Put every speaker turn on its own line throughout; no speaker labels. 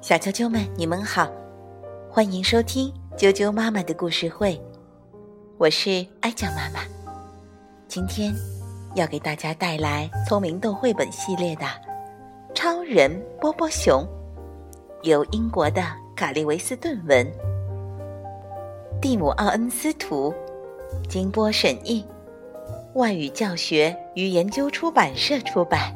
小啾啾们，你们好，欢迎收听啾啾妈妈的故事会，我是艾酱妈妈。今天要给大家带来聪明豆绘本系列的《超人波波熊》，由英国的卡利维斯顿文，蒂姆奥恩斯图，金波审译，外语教学与研究出版社出版。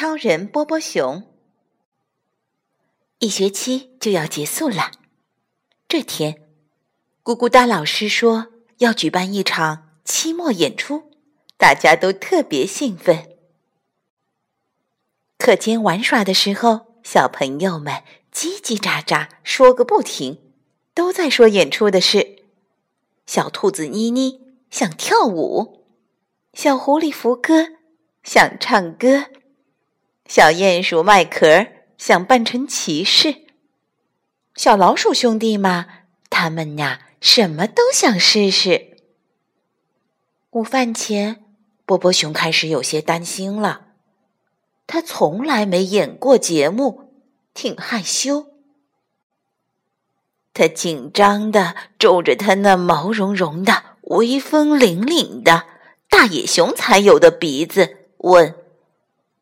超人波波熊，一学期就要结束了。这天，咕咕哒老师说要举办一场期末演出，大家都特别兴奋。课间玩耍的时候，小朋友们叽叽喳喳说个不停，都在说演出的事。小兔子妮妮想跳舞，小狐狸福哥想唱歌。小鼹鼠麦壳想扮成骑士，小老鼠兄弟嘛，他们呀什么都想试试。午饭前，波波熊开始有些担心了。他从来没演过节目，挺害羞。他紧张的皱着他那毛茸茸的、威风凛凛的大野熊才有的鼻子，问。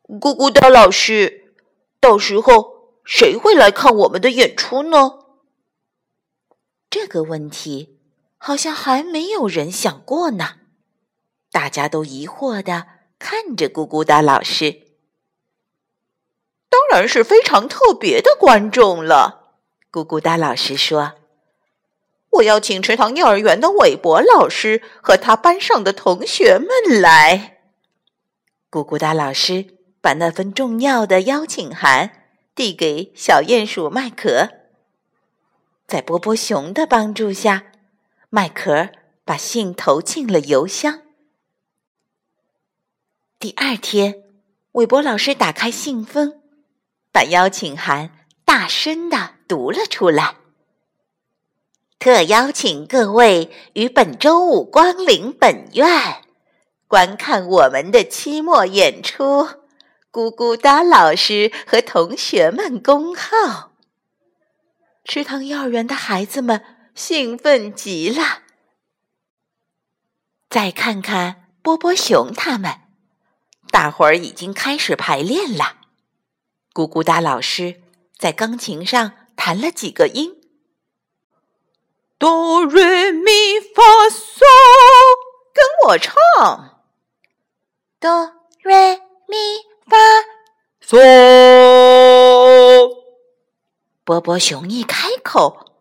咕咕哒老师，到时候谁会来看我们的演出呢？
这个问题好像还没有人想过呢。大家都疑惑的看着咕咕哒老师。
当然是非常特别的观众了，
咕咕哒老师说：“
我要请池塘幼儿园的韦伯老师和他班上的同学们来。”
咕咕哒老师。把那份重要的邀请函递给小鼹鼠麦壳，在波波熊的帮助下，麦壳把信投进了邮箱。第二天，韦伯老师打开信封，把邀请函大声的读了出来：“特邀请各位于本周五光临本院，观看我们的期末演出。”咕咕哒老师和同学们恭候。池塘幼儿园的孩子们兴奋极了。再看看波波熊他们，大伙儿已经开始排练了。咕咕哒老师在钢琴上弹了几个音：
哆瑞咪发嗦，跟我唱。
哆瑞咪。发
嗦，
波波熊一开口，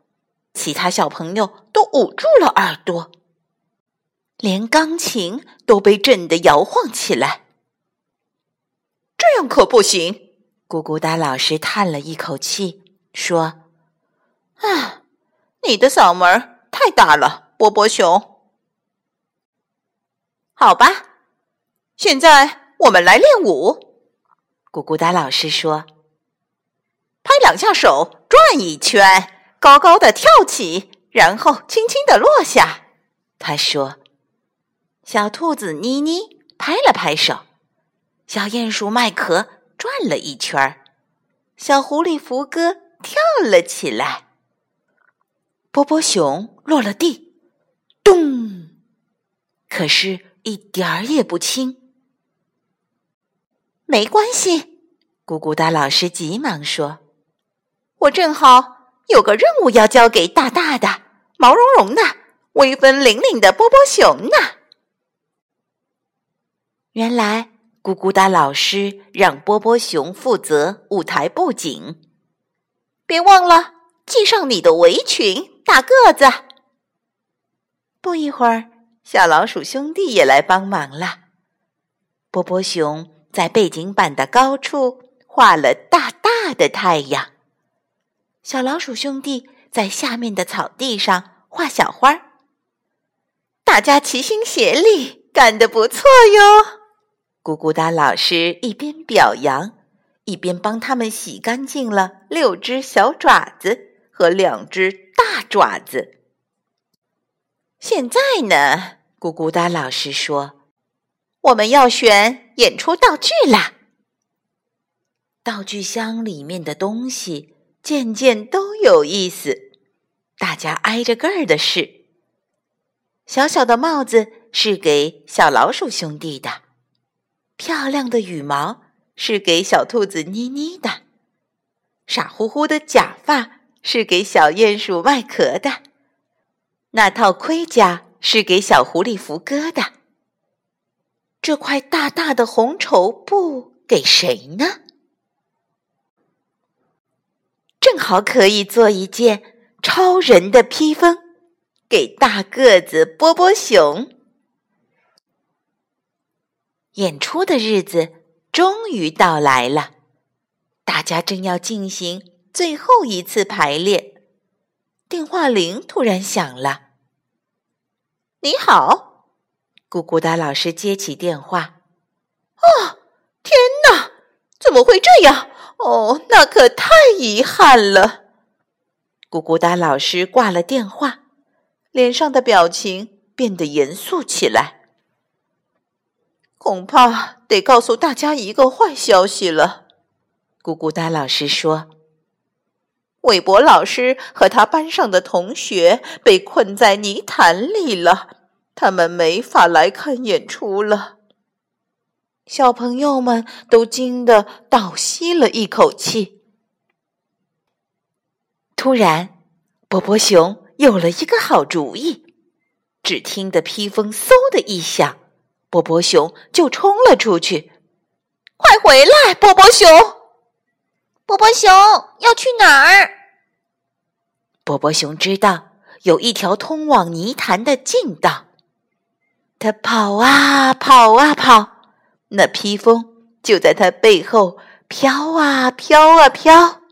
其他小朋友都捂住了耳朵，连钢琴都被震得摇晃起来。
这样可不行！
咕咕哒老师叹了一口气，说：“
啊，你的嗓门太大了，波波熊。好吧，现在我们来练舞。”
咕咕哒老师说：“
拍两下手，转一圈，高高的跳起，然后轻轻的落下。”
他说：“小兔子妮妮拍了拍手，小鼹鼠麦壳转了一圈，小狐狸福哥跳了起来，波波熊落了地，咚！可是，一点儿也不轻。”
没关系，
咕咕哒老师急忙说：“
我正好有个任务要交给大大的、毛茸茸的、威风凛凛的波波熊呢。”
原来，咕咕哒老师让波波熊负责舞台布景。
别忘了系上你的围裙，大个子。
不一会儿，小老鼠兄弟也来帮忙了。波波熊。在背景板的高处画了大大的太阳。小老鼠兄弟在下面的草地上画小花儿。
大家齐心协力，干得不错哟！
咕咕哒老师一边表扬，一边帮他们洗干净了六只小爪子和两只大爪子。
现在呢，
咕咕哒老师说：“
我们要选演出道具啦。”
道具箱里面的东西件件都有意思，大家挨着个儿的试。小小的帽子是给小老鼠兄弟的，漂亮的羽毛是给小兔子妮妮的，傻乎乎的假发是给小鼹鼠外壳的，那套盔甲是给小狐狸福哥的，这块大大的红绸布给谁呢？正好可以做一件超人的披风，给大个子波波熊。演出的日子终于到来了，大家正要进行最后一次排练，电话铃突然响了。
“你好，
咕咕哒老师接起电话。”“
啊，天哪，怎么会这样？”哦，那可太遗憾了。
咕咕哒老师挂了电话，脸上的表情变得严肃起来。
恐怕得告诉大家一个坏消息了。
咕咕哒老师说：“
韦伯老师和他班上的同学被困在泥潭里了，他们没法来看演出了。”
小朋友们都惊得倒吸了一口气。突然，波波熊有了一个好主意。只听得披风“嗖”的一响，波波熊就冲了出去。
“快回来，波波熊！
波波熊要去哪儿？”
波波熊知道有一条通往泥潭的近道，他跑啊跑啊跑。那披风就在他背后飘啊飘啊飘，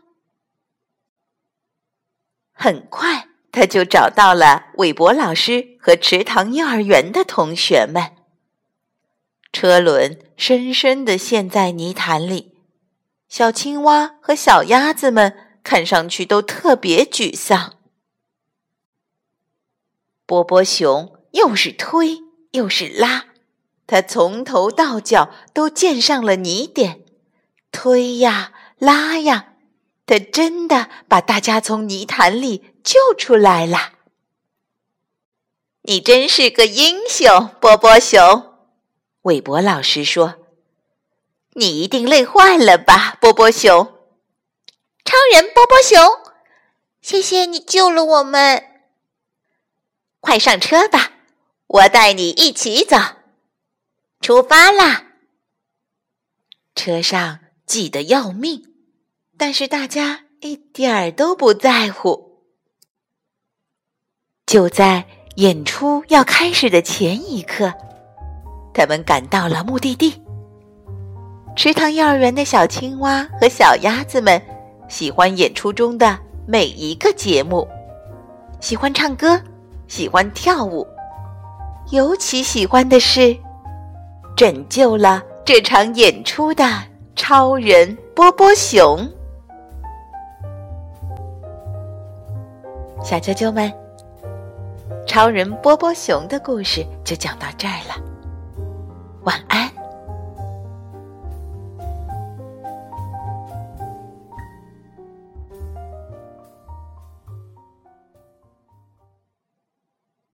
很快他就找到了韦伯老师和池塘幼儿园的同学们。车轮深深地陷在泥潭里，小青蛙和小鸭子们看上去都特别沮丧。波波熊又是推又是拉。他从头到脚都溅上了泥点，推呀拉呀，他真的把大家从泥潭里救出来了。你真是个英雄，波波熊。韦伯老师说：“你一定累坏了吧，波波熊？”
超人波波熊，谢谢你救了我们。
快上车吧，我带你一起走。出发啦！
车上挤得要命，但是大家一点儿都不在乎。就在演出要开始的前一刻，他们赶到了目的地。池塘幼儿园的小青蛙和小鸭子们喜欢演出中的每一个节目，喜欢唱歌，喜欢跳舞，尤其喜欢的是。拯救了这场演出的超人波波熊，小啾啾们，超人波波熊的故事就讲到这儿了，晚安。